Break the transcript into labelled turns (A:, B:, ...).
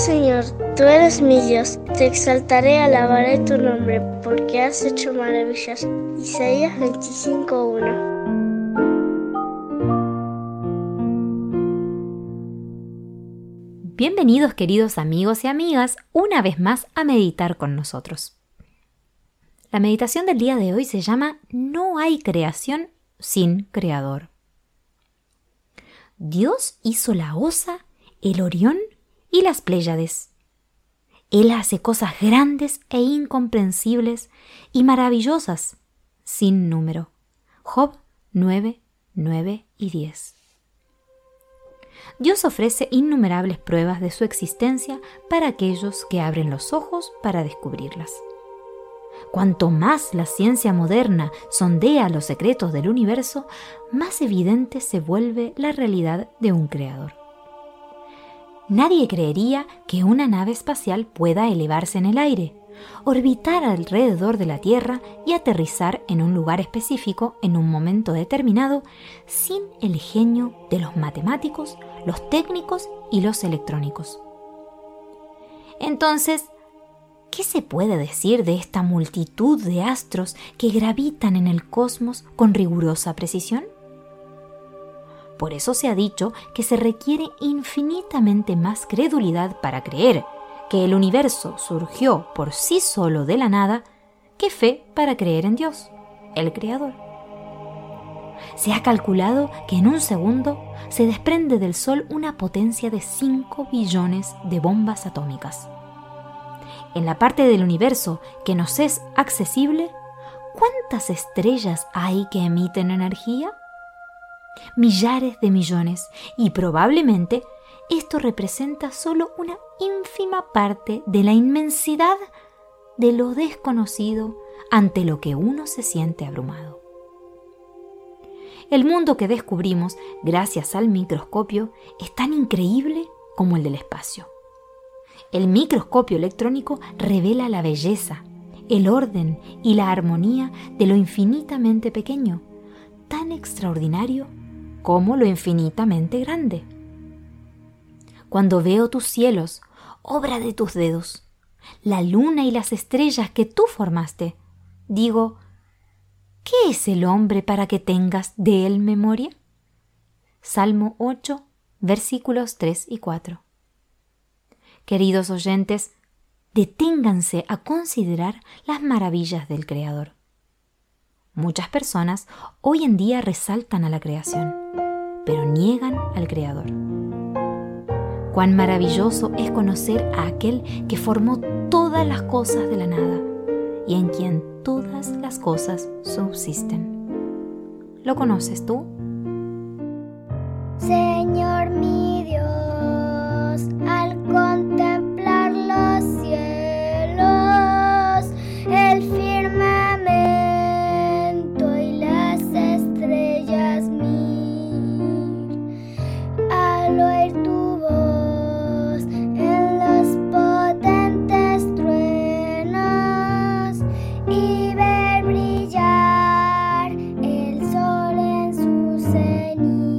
A: Señor, tú eres mi Dios, te exaltaré, alabaré tu nombre, porque has hecho maravillas. Isaías 25:1
B: Bienvenidos queridos amigos y amigas una vez más a meditar con nosotros. La meditación del día de hoy se llama No hay creación sin creador. Dios hizo la osa, el orión y las Pléyades. Él hace cosas grandes e incomprensibles y maravillosas, sin número. Job 9, 9 y 10. Dios ofrece innumerables pruebas de su existencia para aquellos que abren los ojos para descubrirlas. Cuanto más la ciencia moderna sondea los secretos del universo, más evidente se vuelve la realidad de un creador. Nadie creería que una nave espacial pueda elevarse en el aire, orbitar alrededor de la Tierra y aterrizar en un lugar específico en un momento determinado sin el genio de los matemáticos, los técnicos y los electrónicos. Entonces, ¿qué se puede decir de esta multitud de astros que gravitan en el cosmos con rigurosa precisión? Por eso se ha dicho que se requiere infinitamente más credulidad para creer que el universo surgió por sí solo de la nada que fe para creer en Dios, el Creador. Se ha calculado que en un segundo se desprende del Sol una potencia de 5 billones de bombas atómicas. En la parte del universo que nos es accesible, ¿cuántas estrellas hay que emiten energía? Millares de millones y probablemente esto representa solo una ínfima parte de la inmensidad de lo desconocido ante lo que uno se siente abrumado. El mundo que descubrimos gracias al microscopio es tan increíble como el del espacio. El microscopio electrónico revela la belleza, el orden y la armonía de lo infinitamente pequeño, tan extraordinario como lo infinitamente grande. Cuando veo tus cielos, obra de tus dedos, la luna y las estrellas que tú formaste, digo, ¿Qué es el hombre para que tengas de él memoria? Salmo 8, versículos 3 y 4. Queridos oyentes, deténganse a considerar las maravillas del Creador. Muchas personas hoy en día resaltan a la creación, pero niegan al Creador. Cuán maravilloso es conocer a aquel que formó todas las cosas de la nada y en quien todas las cosas subsisten. ¿Lo conoces tú?
C: Señor el sol